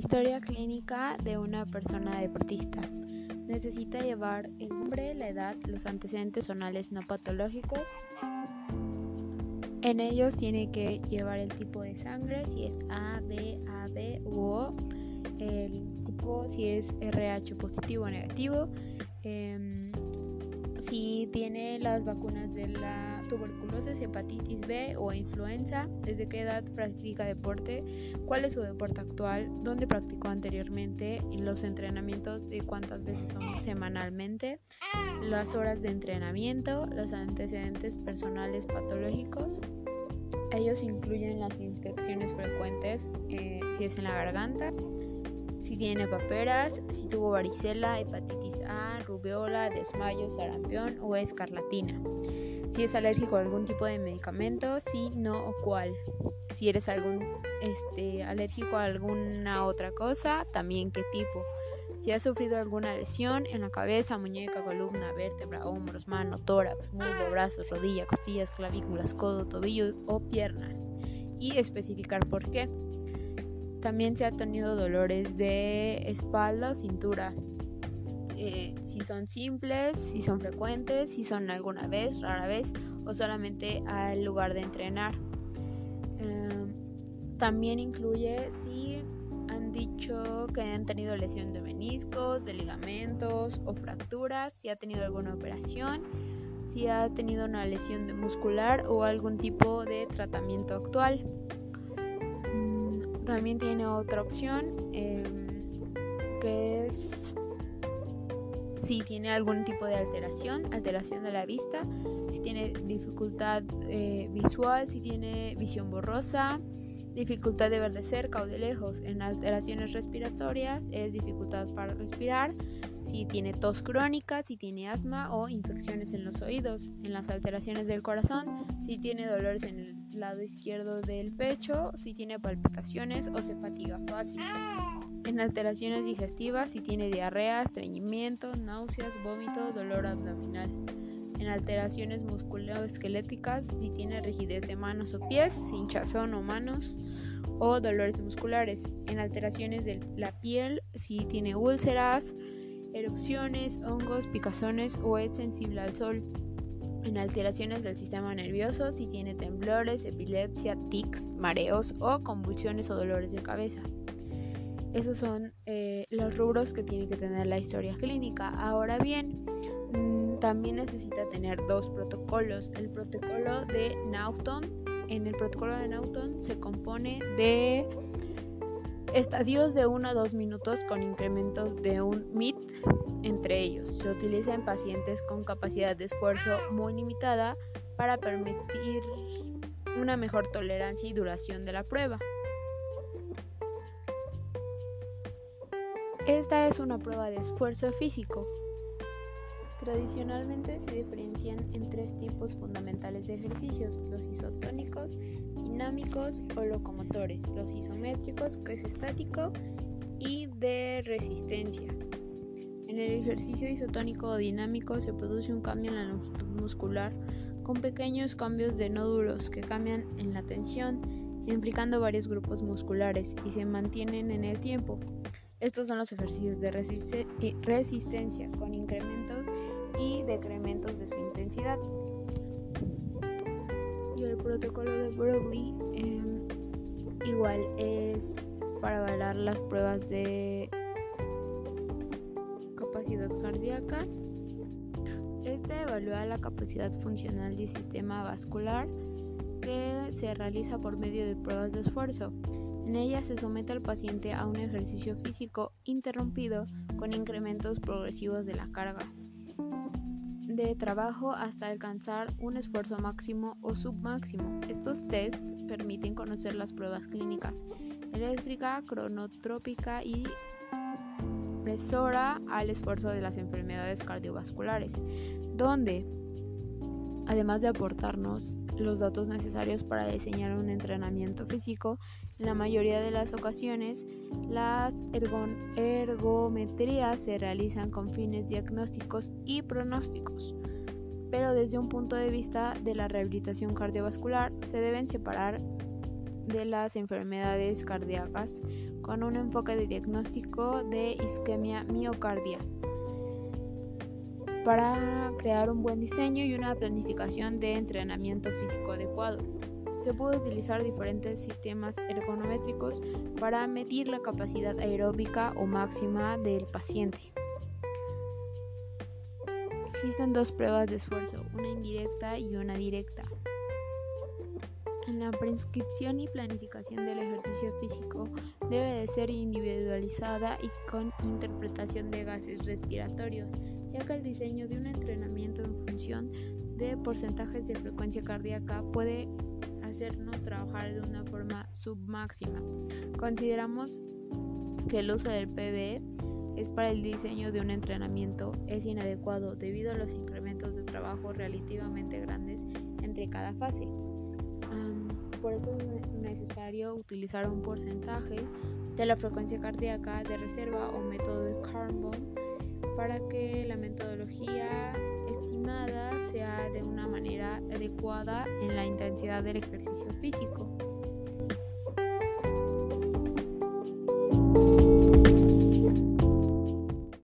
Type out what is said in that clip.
historia clínica de una persona deportista. Necesita llevar el nombre, la edad, los antecedentes zonales no patológicos. En ellos tiene que llevar el tipo de sangre, si es A, B, AB u O, el tipo si es RH positivo o negativo, em, si tiene las vacunas de la tuberculosis, hepatitis B o influenza, desde qué edad practica deporte, cuál es su deporte actual, dónde practicó anteriormente, los entrenamientos de cuántas veces son semanalmente, las horas de entrenamiento, los antecedentes personales patológicos. Ellos incluyen las infecciones frecuentes, eh, si es en la garganta, si tiene paperas, si tuvo varicela, hepatitis A, rubeola, desmayo, sarampión o escarlatina. Si es alérgico a algún tipo de medicamento, si no o cuál. Si eres algún este, alérgico a alguna otra cosa, también qué tipo. Si has sufrido alguna lesión en la cabeza, muñeca, columna, vértebra, hombros, mano, tórax, muslo, brazos, rodilla, costillas, clavículas, codo, tobillo o piernas. Y especificar por qué. También se ha tenido dolores de espalda o cintura. Eh, si son simples, si son frecuentes, si son alguna vez, rara vez o solamente al lugar de entrenar. Em, también incluye si han dicho que han tenido lesión de meniscos, de ligamentos o fracturas, si ha tenido alguna operación, si ha tenido una lesión muscular o algún tipo de tratamiento actual. También tiene otra opción em, que es si tiene algún tipo de alteración, alteración de la vista, si tiene dificultad eh, visual, si tiene visión borrosa, dificultad de ver de cerca o de lejos. En alteraciones respiratorias es dificultad para respirar, si tiene tos crónica, si tiene asma o infecciones en los oídos. En las alteraciones del corazón, si tiene dolores en el lado izquierdo del pecho, si tiene palpitaciones o se fatiga fácil. En alteraciones digestivas, si tiene diarrea, estreñimiento, náuseas, vómito, dolor abdominal. En alteraciones musculoesqueléticas, si tiene rigidez de manos o pies, hinchazón o manos o dolores musculares. En alteraciones de la piel, si tiene úlceras, erupciones, hongos, picazones o es sensible al sol en alteraciones del sistema nervioso si tiene temblores, epilepsia, tics, mareos o convulsiones o dolores de cabeza. Esos son eh, los rubros que tiene que tener la historia clínica. Ahora bien, mm, también necesita tener dos protocolos. El protocolo de Naughton. En el protocolo de Naughton se compone de estadios de 1 a 2 minutos con incrementos de un MIT entre ellos. Se utiliza en pacientes con capacidad de esfuerzo muy limitada para permitir una mejor tolerancia y duración de la prueba. Esta es una prueba de esfuerzo físico. Tradicionalmente se diferencian en tres tipos fundamentales de ejercicios, los isotónicos, dinámicos o locomotores, los isométricos, que es estático, y de resistencia. En el ejercicio isotónico o dinámico se produce un cambio en la longitud muscular con pequeños cambios de nódulos que cambian en la tensión, implicando varios grupos musculares y se mantienen en el tiempo. Estos son los ejercicios de resistencia con incrementos y decrementos de su intensidad. Y el protocolo de Broglie em, igual es para avalar las pruebas de capacidad cardíaca. Este evalúa la capacidad funcional del sistema vascular que se realiza por medio de pruebas de esfuerzo. En ella se somete al paciente a un ejercicio físico interrumpido con incrementos progresivos de la carga de trabajo hasta alcanzar un esfuerzo máximo o submáximo. Estos tests permiten conocer las pruebas clínicas eléctrica, cronotrópica y al esfuerzo de las enfermedades cardiovasculares, donde, además de aportarnos los datos necesarios para diseñar un entrenamiento físico, en la mayoría de las ocasiones las ergometrías se realizan con fines diagnósticos y pronósticos. Pero desde un punto de vista de la rehabilitación cardiovascular se deben separar de las enfermedades cardíacas con un enfoque de diagnóstico de isquemia miocardia para crear un buen diseño y una planificación de entrenamiento físico adecuado. Se puede utilizar diferentes sistemas ergonométricos para medir la capacidad aeróbica o máxima del paciente. Existen dos pruebas de esfuerzo, una indirecta y una directa. En la prescripción y planificación del ejercicio físico debe de ser individualizada y con interpretación de gases respiratorios, ya que el diseño de un entrenamiento en función de porcentajes de frecuencia cardíaca puede hacernos trabajar de una forma submáxima. Consideramos que el uso del PBE es para el diseño de un entrenamiento es inadecuado debido a los incrementos de trabajo relativamente grandes entre cada fase. por eso es necesario utilizar un porcentaje de la frecuencia cardíaca de reserva o método de Carbon para que la metodología estimada sea de una manera adecuada en la intensidad del ejercicio físico.